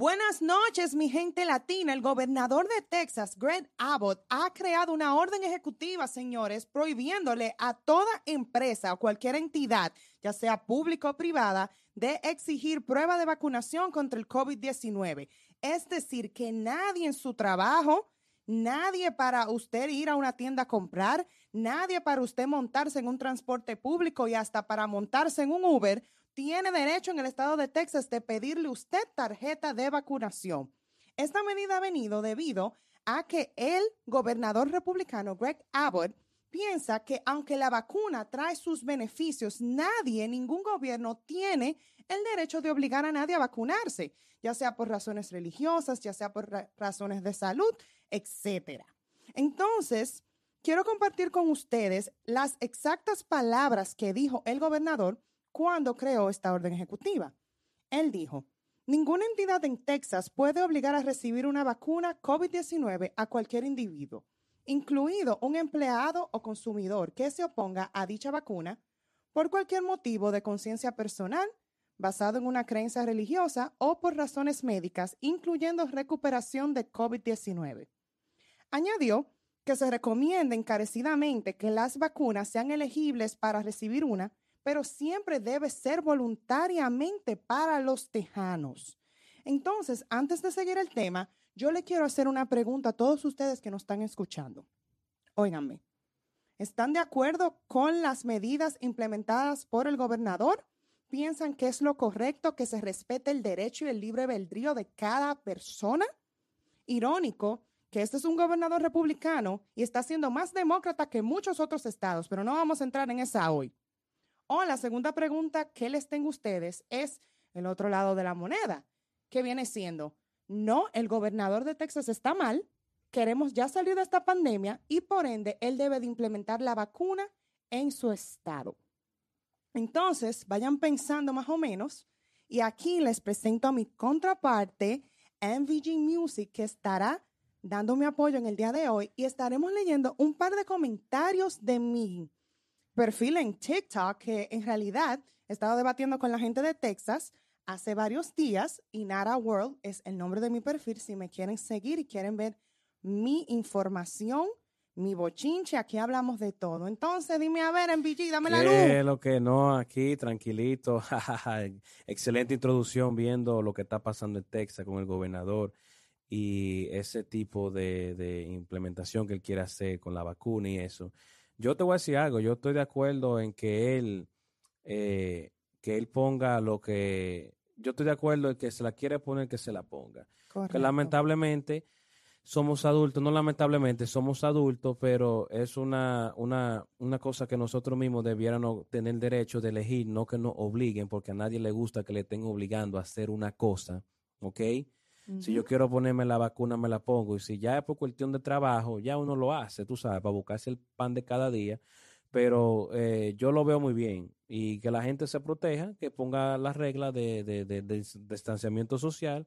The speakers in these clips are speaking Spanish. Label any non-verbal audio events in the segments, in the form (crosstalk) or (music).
Buenas noches, mi gente latina. El gobernador de Texas, Greg Abbott, ha creado una orden ejecutiva, señores, prohibiéndole a toda empresa o cualquier entidad, ya sea pública o privada, de exigir prueba de vacunación contra el COVID-19. Es decir, que nadie en su trabajo, nadie para usted ir a una tienda a comprar, nadie para usted montarse en un transporte público y hasta para montarse en un Uber tiene derecho en el estado de Texas de pedirle usted tarjeta de vacunación. Esta medida ha venido debido a que el gobernador republicano Greg Abbott piensa que aunque la vacuna trae sus beneficios, nadie, ningún gobierno tiene el derecho de obligar a nadie a vacunarse, ya sea por razones religiosas, ya sea por razones de salud, etcétera. Entonces, quiero compartir con ustedes las exactas palabras que dijo el gobernador cuando creó esta orden ejecutiva. Él dijo, ninguna entidad en Texas puede obligar a recibir una vacuna COVID-19 a cualquier individuo, incluido un empleado o consumidor que se oponga a dicha vacuna por cualquier motivo de conciencia personal, basado en una creencia religiosa o por razones médicas, incluyendo recuperación de COVID-19. Añadió que se recomienda encarecidamente que las vacunas sean elegibles para recibir una pero siempre debe ser voluntariamente para los tejanos. Entonces, antes de seguir el tema, yo le quiero hacer una pregunta a todos ustedes que nos están escuchando. Óiganme, ¿están de acuerdo con las medidas implementadas por el gobernador? ¿Piensan que es lo correcto que se respete el derecho y el libre albedrío de cada persona? Irónico que este es un gobernador republicano y está siendo más demócrata que muchos otros estados, pero no vamos a entrar en esa hoy. O la segunda pregunta que les tengo a ustedes es el otro lado de la moneda, que viene siendo, no, el gobernador de Texas está mal, queremos ya salir de esta pandemia y por ende él debe de implementar la vacuna en su estado. Entonces, vayan pensando más o menos y aquí les presento a mi contraparte, MVG Music, que estará dando mi apoyo en el día de hoy y estaremos leyendo un par de comentarios de mí perfil en TikTok que en realidad he estado debatiendo con la gente de Texas hace varios días y Nara World es el nombre de mi perfil si me quieren seguir y quieren ver mi información, mi bochinche, aquí hablamos de todo. Entonces, dime a ver, MVG, dame la luz. lo que no, aquí tranquilito. (laughs) Excelente introducción viendo lo que está pasando en Texas con el gobernador y ese tipo de, de implementación que él quiere hacer con la vacuna y eso. Yo te voy a decir algo, yo estoy de acuerdo en que él, eh, que él ponga lo que, yo estoy de acuerdo en que se la quiere poner, que se la ponga. Que lamentablemente somos adultos, no lamentablemente somos adultos, pero es una, una, una cosa que nosotros mismos debiéramos tener derecho de elegir, no que nos obliguen, porque a nadie le gusta que le estén obligando a hacer una cosa, ¿ok? Si yo quiero ponerme la vacuna, me la pongo. Y si ya es por cuestión de trabajo, ya uno lo hace, tú sabes, para buscarse el pan de cada día. Pero eh, yo lo veo muy bien. Y que la gente se proteja, que ponga las reglas de, de, distanciamiento social.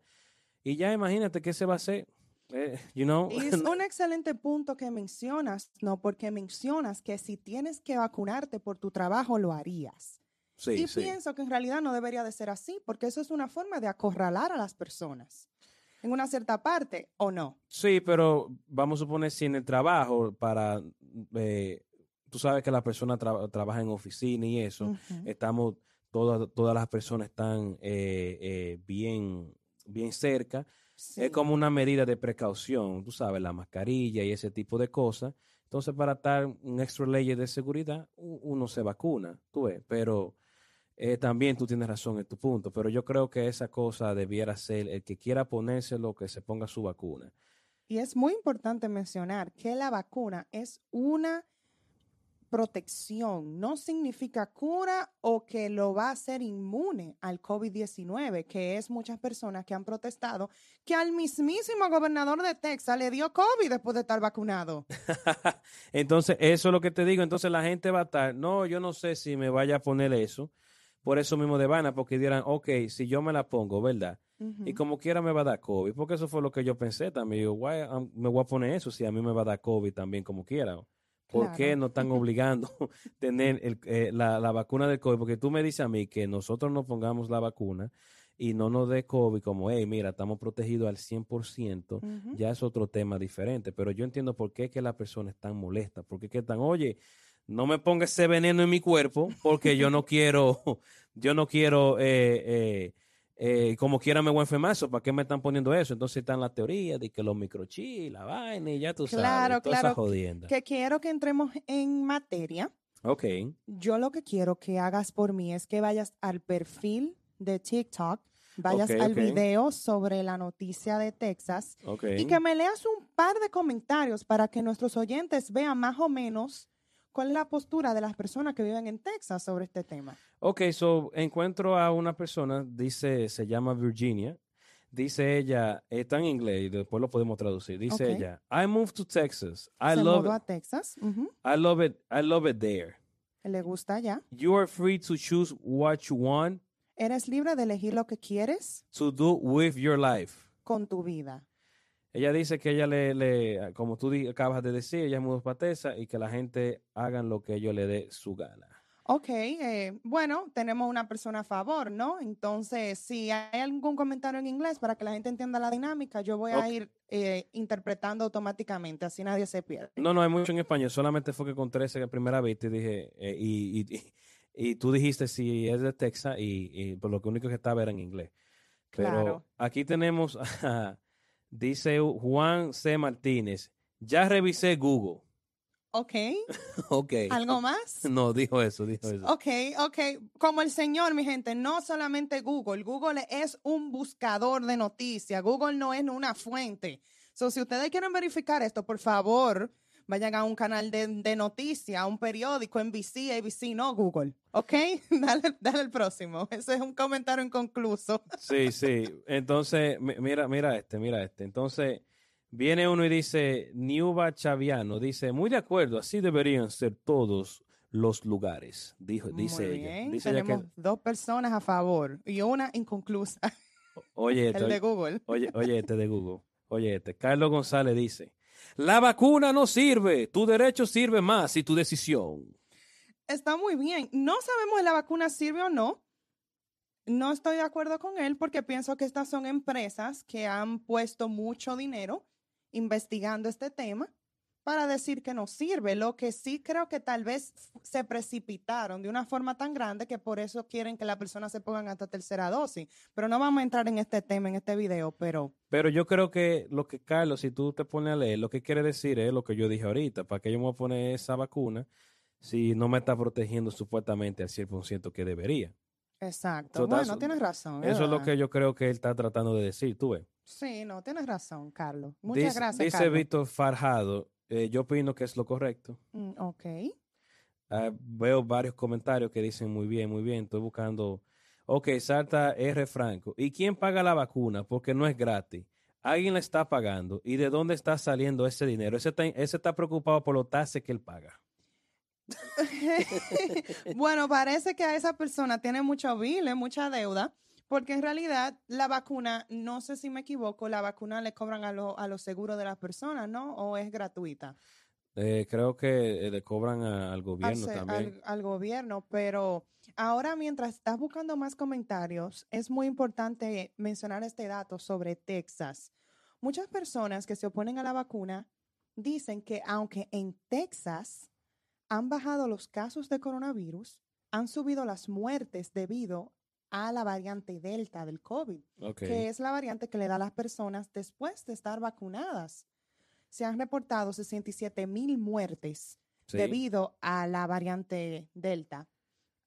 Y ya imagínate qué se va a hacer. Eh, (laughs) you know? Y (laughs) es un excelente punto que mencionas, ¿no? Porque mencionas que si tienes que vacunarte por tu trabajo, lo harías. Sí, y pienso que en realidad no debería de ser así, porque eso es una forma de acorralar a las personas en una cierta parte o no. Sí, pero vamos a suponer si en el trabajo para... Eh, tú sabes que la persona trabaja en oficina y eso, estamos, todas, todas las personas están eh, eh, bien, bien cerca. Es como una medida de precaución, tú sabes, la mascarilla y ese tipo de cosas. Entonces, para estar un extra ley de seguridad, uno se vacuna, tú ves, pero eh, también tú tienes razón en tu punto, pero yo creo que esa cosa debiera ser el que quiera ponérselo, que se ponga su vacuna. Y es muy importante mencionar que la vacuna es una protección, no significa cura o que lo va a hacer inmune al COVID-19, que es muchas personas que han protestado que al mismísimo gobernador de Texas le dio COVID después de estar vacunado. (laughs) entonces, eso es lo que te digo, entonces la gente va a estar, no, yo no sé si me vaya a poner eso, por eso mismo de vana, porque dirán, ok, si yo me la pongo, ¿verdad? Y como quiera me va a dar COVID, porque eso fue lo que yo pensé también. Yo, me voy a poner eso si a mí me va a dar COVID también como quiera. ¿Por qué no están (laughs) obligando (laughs) tener eh, la, vacuna del COVID? Porque tú me dices a mí que nosotros nos pongamos la vacuna y no nos dé COVID como, hey, mira, estamos protegidos al 100%, Ujú. ya es otro tema diferente. Pero yo entiendo por qué es que la persona es tan molesta, porque es que tan, oye, no me ponga ese veneno en mi cuerpo porque yo no (laughs) quiero, yo no quiero, eh, eh, eh, como quiera me voy a enfermar, ¿para qué me están poniendo eso? Entonces están las teorías de que los microchips, la vaina y ya tú Claro, sabes, claro. jodienda. Que quiero que entremos en materia. Ok, Yo lo que quiero que hagas por mí es que vayas al perfil de TikTok, vayas al video sobre la noticia de Texas ok. y que me leas un par de comentarios para que nuestros oyentes vean más o menos cuál es la postura de las personas que viven en Texas sobre este tema. Ok, so encuentro a una persona, dice, se llama Virginia. Dice ella, está en inglés y después lo podemos traducir. Dice ella, I moved to Texas. I Se love mudó it. a Texas. I love it. I love it there. Le gusta allá. You are free to choose what you want Eres libre de elegir lo que quieres to do with your life. con tu vida. Ella dice que ella le, le como tú acabas de decir, ella mudó para Texas y que la gente hagan lo que ellos le dé su gana. Ok, eh, bueno, tenemos una persona a favor, ¿no? Entonces, si hay algún comentario en inglés para que la gente entienda la dinámica, yo voy a ir eh, interpretando automáticamente, así nadie se pierde. No, no hay mucho en español, solamente fue que encontré esa primera vez y te dije, eh, y, y, y- y tú dijiste si es de Texas y, por lo que único que estaba era en inglés. Pero Claro. aquí tenemos, (laughs) dice Juan C. Martínez, ya revisé Google. Ok, (laughs) ok. ¿algo más? (laughs) No, dijo eso, dijo eso. Ok, ok. Como el señor, mi gente, no solamente Google. Google es un buscador de noticias. Google no es una fuente. So, si ustedes quieren verificar esto, por favor, vayan a un canal de, de noticias, a un periódico, NBC, ABC, no Google. ¿Ok? (laughs) Dale, dale el próximo. Ese es un comentario inconcluso. Sí, sí. Entonces, mi- mira, mira este, mira este. Entonces, viene uno y dice, Niuba Chaviano, dice, muy de acuerdo, así deberían ser todos los lugares, dijo, dice ella. Dice ella Tenemos que, dos personas a favor y una inconclusa, oye, (laughs) el este, de Google. oye, oye, este de Google, oye, este, Carlos González dice, la vacuna no sirve, tu derecho sirve más y tu decisión. Está muy bien. No sabemos si la vacuna sirve o no. No estoy de acuerdo con él porque pienso que estas son empresas que han puesto mucho dinero investigando este tema para decir que no sirve. Lo que sí creo que tal vez se precipitaron de una forma tan grande que por eso quieren que la persona se pongan hasta tercera dosis. Pero no vamos a entrar en este tema en este video, pero Pero yo creo que lo que Carlos, si tú te pones a leer, lo que quiere decir es lo que yo dije ahorita, ¿para qué yo me voy a poner esa vacuna si no me está protegiendo supuestamente al 100% que debería? exacto. So bueno, tienes razón. Eso es lo que yo creo que él está tratando de decir, tú ves. Sí, no, tienes razón, Carlos. Muchas Dice, gracias, dice Carlos. Víctor Farjado, eh, yo opino que es lo correcto. Mm, ok. Ah, veo varios comentarios que dicen muy bien, muy bien, estoy buscando. Ok, Salta R. Franco. ¿Y quién paga la vacuna? Porque no es gratis. Alguien la está pagando. ¿Y de dónde está saliendo ese dinero? Ese está, ese está preocupado por los taxes que él paga. (laughs) bueno, parece que a esa persona tiene mucho bill, mucha deuda, porque en realidad la vacuna, no sé si me equivoco, la vacuna le cobran a, lo- a los seguros de las personas, ¿no? ¿O es gratuita? Eh, creo que eh, le cobran a- al gobierno también. al- al gobierno, pero ahora mientras estás buscando más comentarios, es muy importante mencionar este dato sobre Texas. Muchas personas que se oponen a la vacuna dicen que aunque en Texas han bajado los casos de coronavirus, han subido las muertes debido a la variante Delta del COVID que es la variante que le da a las personas después de estar vacunadas. Se han reportado 67 mil muertes Sí, debido a la variante Delta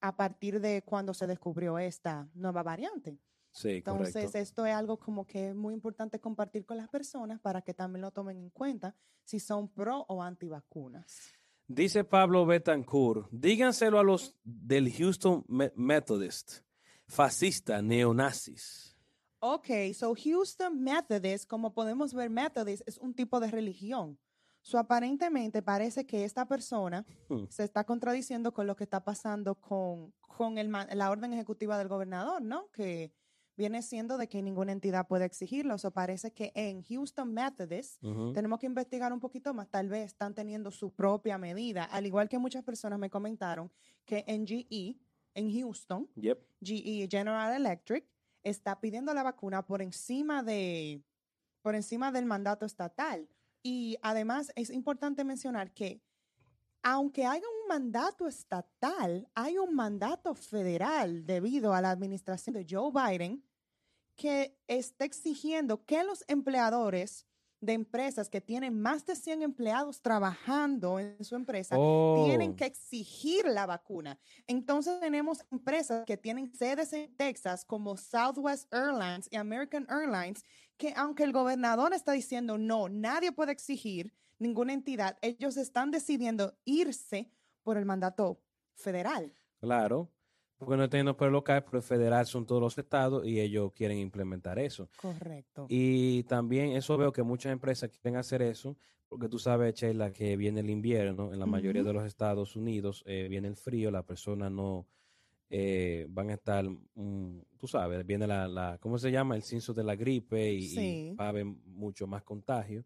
a partir de cuando se descubrió esta nueva variante. sí, Entonces, correcto. esto es algo como que es muy importante compartir con las personas para que también lo tomen en cuenta si son pro o antivacunas. Dice Pablo Betancourt, díganselo a los del Houston Me- Methodist, fascista, neonazis. Ok, so Houston Methodist, como podemos ver, Methodist es un tipo de religión. So aparentemente parece que esta persona Hmm. se está contradiciendo con lo que está pasando con, con el, la orden ejecutiva del gobernador, ¿no? Que viene siendo de que ninguna entidad puede exigirlo. So parece que en Houston Methodist tenemos que investigar un poquito más. Tal vez están teniendo su propia medida, al igual que muchas personas me comentaron que en GE, en Houston, Yep. GE General Electric, está pidiendo la vacuna por encima de por encima del mandato estatal. Y además es importante mencionar que aunque haya un mandato estatal, hay un mandato federal debido a la administración de Joe Biden que está exigiendo que los empleadores de empresas que tienen más de 100 empleados trabajando en su empresa tienen Oh, que exigir la vacuna. Entonces tenemos empresas que tienen sedes en Texas como Southwest Airlines y American Airlines que aunque el gobernador está diciendo no, nadie puede exigir ninguna entidad, ellos están decidiendo irse por el mandato federal. claro, porque no por el local, pero el federal son todos los estados y ellos quieren implementar eso. Correcto. Y también eso veo que muchas empresas quieren hacer eso, porque tú sabes, Sheila, que viene el invierno, en la mayoría de los Estados Unidos eh, viene el frío, las personas no eh, van a estar, mm, tú sabes, viene la, la, ¿cómo se llama? El censo de la gripe y, y Sí. va a haber mucho más contagio.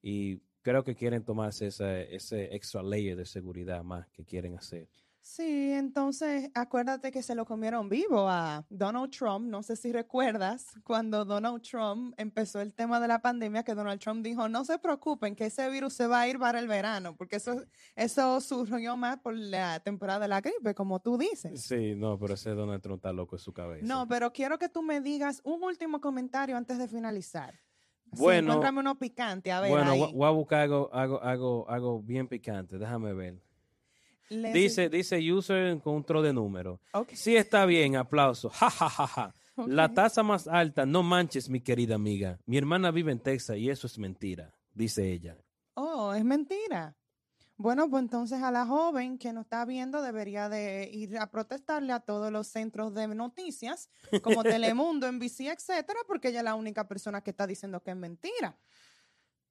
Y creo que quieren tomarse ese, ese extra layer de seguridad más que quieren hacer. Sí, entonces acuérdate que se lo comieron vivo a Donald Trump. No sé si recuerdas cuando Donald Trump empezó el tema de la pandemia, que Donald Trump dijo, no se preocupen, que ese virus se va a ir para el verano, porque eso, eso surgió más por la temporada de la gripe, como tú dices. Sí, no, pero ese Donald Trump está loco en su cabeza. No, pero quiero que tú me digas un último comentario antes de finalizar. Bueno, encuéntrame uno picante, a ver. bueno, ahí. voy a buscar algo, algo, algo, algo bien picante, déjame ver. Les- Dice, dice user tro de número. Ok, Sí está bien, aplauso. (laughs) Ja, ja, ja, ja. La tasa más alta, no manches, mi querida amiga. Mi hermana vive en Texas y eso es mentira, dice ella. Oh, es mentira. Bueno, pues entonces a la joven que nos está viendo debería de ir a protestarle a todos los centros de noticias, como (laughs) Telemundo, NBC, etcétera, porque ella es la única persona que está diciendo que es mentira.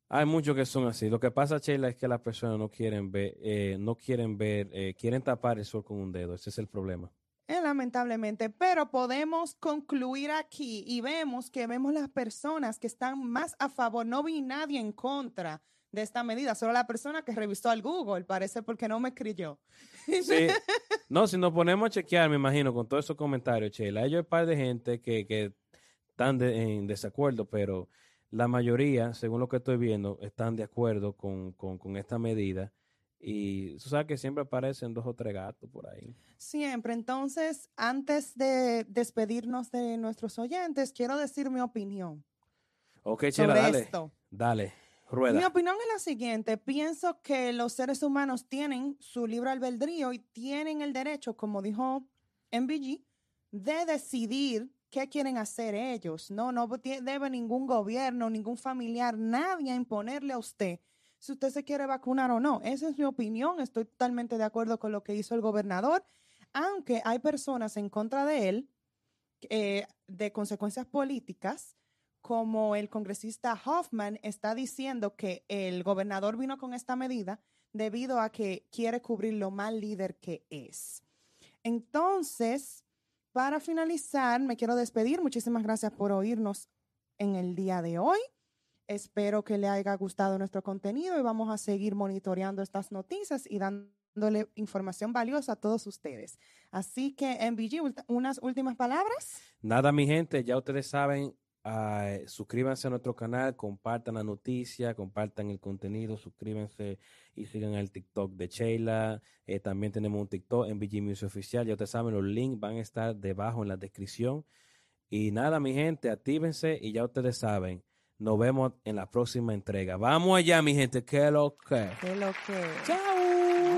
Hay muchos que son así. Lo que pasa, Sheila, es que las personas no quieren ver, eh, no quieren ver, eh, quieren tapar el sol con un dedo. Ese es el problema. Eh, lamentablemente, pero podemos concluir aquí y vemos que vemos las personas que están más a favor. No vi nadie en contra de esta medida, solo la persona que revisó al Google, parece porque no me creyó. Sí. (laughs) No, si nos ponemos a chequear, me imagino, con todos esos comentarios, Sheila, hay un par de gente que, que están de- en desacuerdo, pero la mayoría, según lo que estoy viendo, están de acuerdo con, con, con esta medida. Y tú sabes que siempre aparecen dos o tres gatos por ahí. Siempre. Entonces, antes de despedirnos de nuestros oyentes, quiero decir mi opinión Ok, sobre dale, esto. dale, Mi rueda. opinión es la siguiente. Pienso que los seres humanos tienen su libre albedrío y tienen el derecho, como dijo MBG, de decidir qué quieren hacer ellos. No, no debe ningún gobierno, ningún familiar, nadie imponerle a usted si usted se quiere vacunar o no. Esa es mi opinión. Estoy totalmente de acuerdo con lo que hizo el gobernador, aunque hay personas en contra de él eh, de consecuencias políticas, como el congresista Hoffman está diciendo que el gobernador vino con esta medida debido a que quiere cubrir lo mal líder que es. Entonces, para finalizar, me quiero despedir. Muchísimas gracias por oírnos en el día de hoy. Espero que le haya gustado nuestro contenido y vamos a seguir monitoreando estas noticias y dándole información valiosa a todos ustedes. Así que, MBG, unas últimas palabras. Nada, mi gente, ya ustedes saben, ah, suscríbanse a nuestro canal, compartan la noticia, compartan el contenido, suscríbanse y sigan el TikTok de Sheila. Eh, también tenemos un TikTok en BG Music Oficial. Ya ustedes saben, los links van a estar debajo en la descripción. Y nada, mi gente, actívense y ya ustedes saben, nos vemos en la próxima entrega. Vamos allá, mi gente, que lo que. Que lo que. Chao.